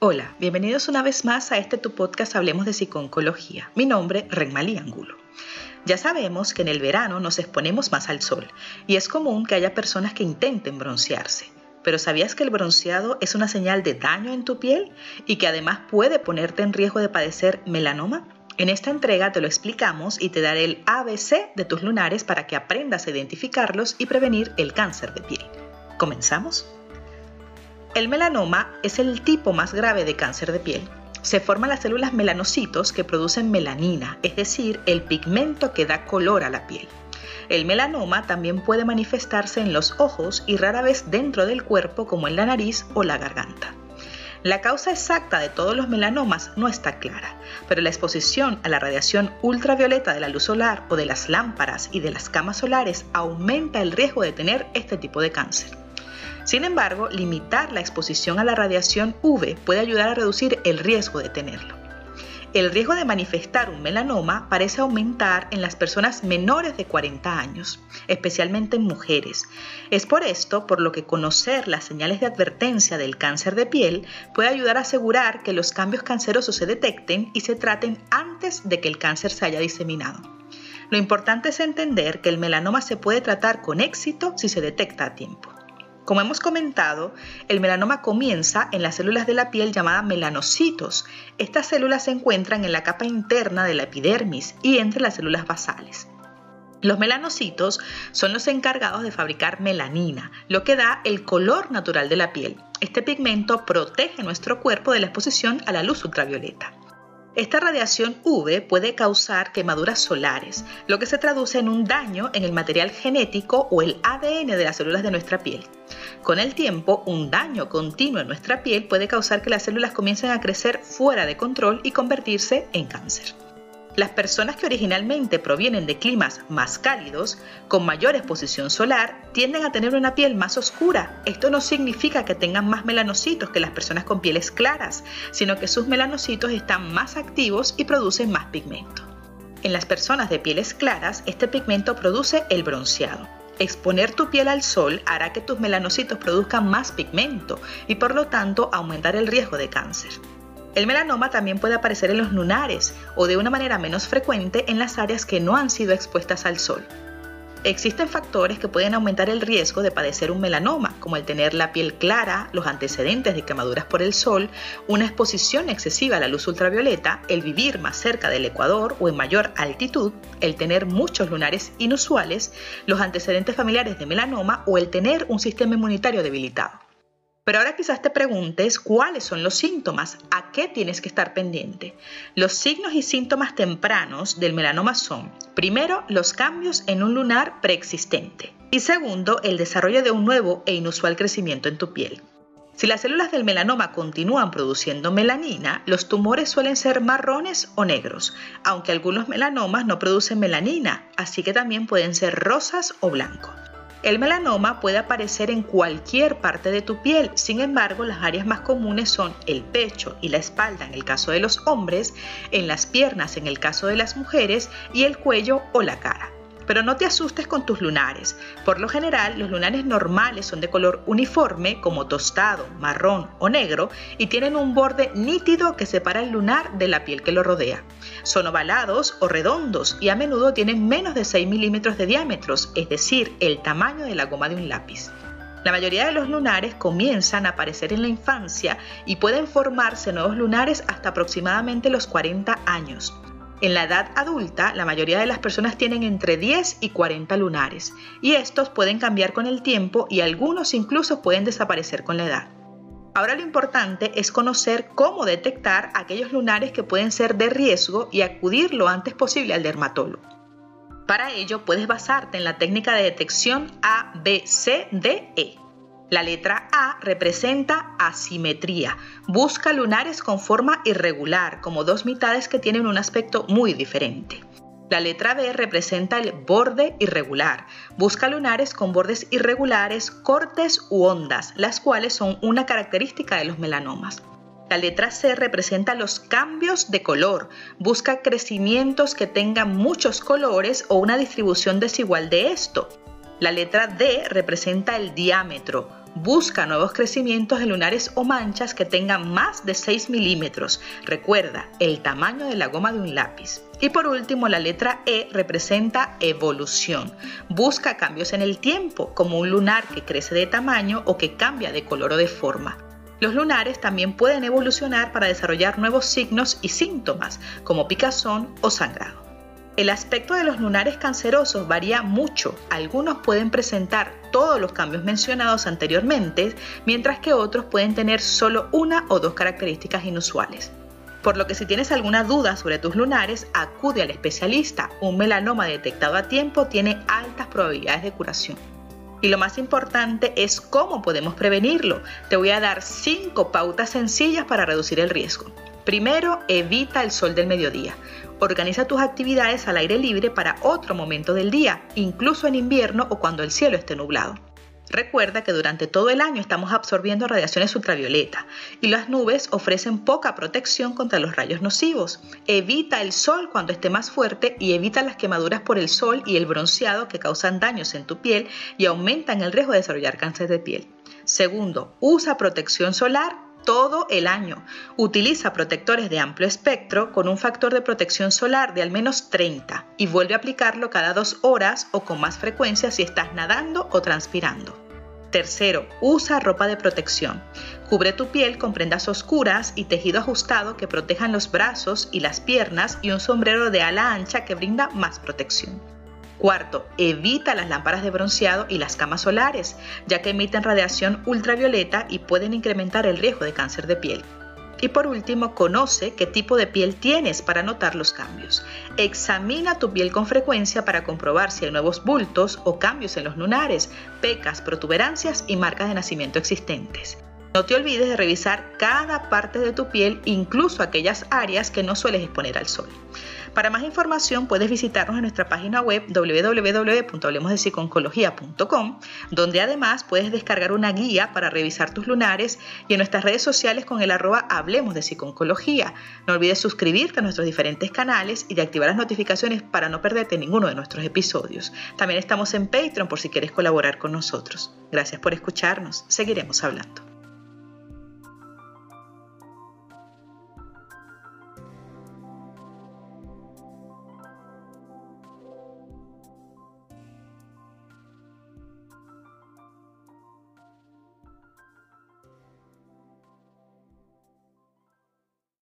Hola, bienvenidos una vez más a este tu podcast Hablemos de Psiconcología. Mi nombre, Renmalí Angulo. Ya sabemos que en el verano nos exponemos más al sol y es común que haya personas que intenten broncearse. Pero ¿sabías que el bronceado es una señal de daño en tu piel y que además puede ponerte en riesgo de padecer melanoma? En esta entrega te lo explicamos y te daré el ABC de tus lunares para que aprendas a identificarlos y prevenir el cáncer de piel. ¿Comenzamos? El melanoma es el tipo más grave de cáncer de piel. Se forman las células melanocitos que producen melanina, es decir, el pigmento que da color a la piel. El melanoma también puede manifestarse en los ojos y rara vez dentro del cuerpo como en la nariz o la garganta. La causa exacta de todos los melanomas no está clara, pero la exposición a la radiación ultravioleta de la luz solar o de las lámparas y de las camas solares aumenta el riesgo de tener este tipo de cáncer. Sin embargo, limitar la exposición a la radiación UV puede ayudar a reducir el riesgo de tenerlo. El riesgo de manifestar un melanoma parece aumentar en las personas menores de 40 años, especialmente en mujeres. Es por esto por lo que conocer las señales de advertencia del cáncer de piel puede ayudar a asegurar que los cambios cancerosos se detecten y se traten antes de que el cáncer se haya diseminado. Lo importante es entender que el melanoma se puede tratar con éxito si se detecta a tiempo. Como hemos comentado, el melanoma comienza en las células de la piel llamadas melanocitos. Estas células se encuentran en la capa interna de la epidermis y entre las células basales. Los melanocitos son los encargados de fabricar melanina, lo que da el color natural de la piel. Este pigmento protege nuestro cuerpo de la exposición a la luz ultravioleta. Esta radiación UV puede causar quemaduras solares, lo que se traduce en un daño en el material genético o el ADN de las células de nuestra piel. Con el tiempo, un daño continuo en nuestra piel puede causar que las células comiencen a crecer fuera de control y convertirse en cáncer. Las personas que originalmente provienen de climas más cálidos, con mayor exposición solar, tienden a tener una piel más oscura. Esto no significa que tengan más melanocitos que las personas con pieles claras, sino que sus melanocitos están más activos y producen más pigmento. En las personas de pieles claras, este pigmento produce el bronceado. Exponer tu piel al sol hará que tus melanocitos produzcan más pigmento y por lo tanto aumentar el riesgo de cáncer. El melanoma también puede aparecer en los lunares o de una manera menos frecuente en las áreas que no han sido expuestas al sol. Existen factores que pueden aumentar el riesgo de padecer un melanoma, como el tener la piel clara, los antecedentes de quemaduras por el sol, una exposición excesiva a la luz ultravioleta, el vivir más cerca del ecuador o en mayor altitud, el tener muchos lunares inusuales, los antecedentes familiares de melanoma o el tener un sistema inmunitario debilitado. Pero ahora quizás te preguntes cuáles son los síntomas, a qué tienes que estar pendiente. Los signos y síntomas tempranos del melanoma son, primero, los cambios en un lunar preexistente y segundo, el desarrollo de un nuevo e inusual crecimiento en tu piel. Si las células del melanoma continúan produciendo melanina, los tumores suelen ser marrones o negros, aunque algunos melanomas no producen melanina, así que también pueden ser rosas o blancos. El melanoma puede aparecer en cualquier parte de tu piel, sin embargo las áreas más comunes son el pecho y la espalda en el caso de los hombres, en las piernas en el caso de las mujeres y el cuello o la cara. Pero no te asustes con tus lunares. Por lo general, los lunares normales son de color uniforme, como tostado, marrón o negro, y tienen un borde nítido que separa el lunar de la piel que lo rodea. Son ovalados o redondos y a menudo tienen menos de 6 milímetros de diámetro, es decir, el tamaño de la goma de un lápiz. La mayoría de los lunares comienzan a aparecer en la infancia y pueden formarse nuevos lunares hasta aproximadamente los 40 años. En la edad adulta, la mayoría de las personas tienen entre 10 y 40 lunares, y estos pueden cambiar con el tiempo y algunos incluso pueden desaparecer con la edad. Ahora lo importante es conocer cómo detectar aquellos lunares que pueden ser de riesgo y acudir lo antes posible al dermatólogo. Para ello puedes basarte en la técnica de detección ABCDE. La letra A representa asimetría. Busca lunares con forma irregular, como dos mitades que tienen un aspecto muy diferente. La letra B representa el borde irregular. Busca lunares con bordes irregulares, cortes u ondas, las cuales son una característica de los melanomas. La letra C representa los cambios de color. Busca crecimientos que tengan muchos colores o una distribución desigual de esto. La letra D representa el diámetro. Busca nuevos crecimientos en lunares o manchas que tengan más de 6 milímetros. Recuerda, el tamaño de la goma de un lápiz. Y por último, la letra E representa evolución. Busca cambios en el tiempo, como un lunar que crece de tamaño o que cambia de color o de forma. Los lunares también pueden evolucionar para desarrollar nuevos signos y síntomas, como picazón o sangrado. El aspecto de los lunares cancerosos varía mucho. Algunos pueden presentar todos los cambios mencionados anteriormente, mientras que otros pueden tener solo una o dos características inusuales. Por lo que si tienes alguna duda sobre tus lunares, acude al especialista. Un melanoma detectado a tiempo tiene altas probabilidades de curación. Y lo más importante es cómo podemos prevenirlo. Te voy a dar 5 pautas sencillas para reducir el riesgo. Primero, evita el sol del mediodía. Organiza tus actividades al aire libre para otro momento del día, incluso en invierno o cuando el cielo esté nublado. Recuerda que durante todo el año estamos absorbiendo radiaciones ultravioleta y las nubes ofrecen poca protección contra los rayos nocivos. Evita el sol cuando esté más fuerte y evita las quemaduras por el sol y el bronceado que causan daños en tu piel y aumentan el riesgo de desarrollar cáncer de piel. Segundo, usa protección solar todo el año. Utiliza protectores de amplio espectro con un factor de protección solar de al menos 30 y vuelve a aplicarlo cada dos horas o con más frecuencia si estás nadando o transpirando. Tercero, usa ropa de protección. Cubre tu piel con prendas oscuras y tejido ajustado que protejan los brazos y las piernas y un sombrero de ala ancha que brinda más protección. Cuarto, evita las lámparas de bronceado y las camas solares, ya que emiten radiación ultravioleta y pueden incrementar el riesgo de cáncer de piel. Y por último, conoce qué tipo de piel tienes para notar los cambios. Examina tu piel con frecuencia para comprobar si hay nuevos bultos o cambios en los lunares, pecas, protuberancias y marcas de nacimiento existentes. No te olvides de revisar cada parte de tu piel, incluso aquellas áreas que no sueles exponer al sol. Para más información puedes visitarnos en nuestra página web www.hablemosdepsiconcología.com, donde además puedes descargar una guía para revisar tus lunares y en nuestras redes sociales con el arroba Hablemos de Psiconcología. No olvides suscribirte a nuestros diferentes canales y de activar las notificaciones para no perderte ninguno de nuestros episodios. También estamos en Patreon por si quieres colaborar con nosotros. Gracias por escucharnos. Seguiremos hablando.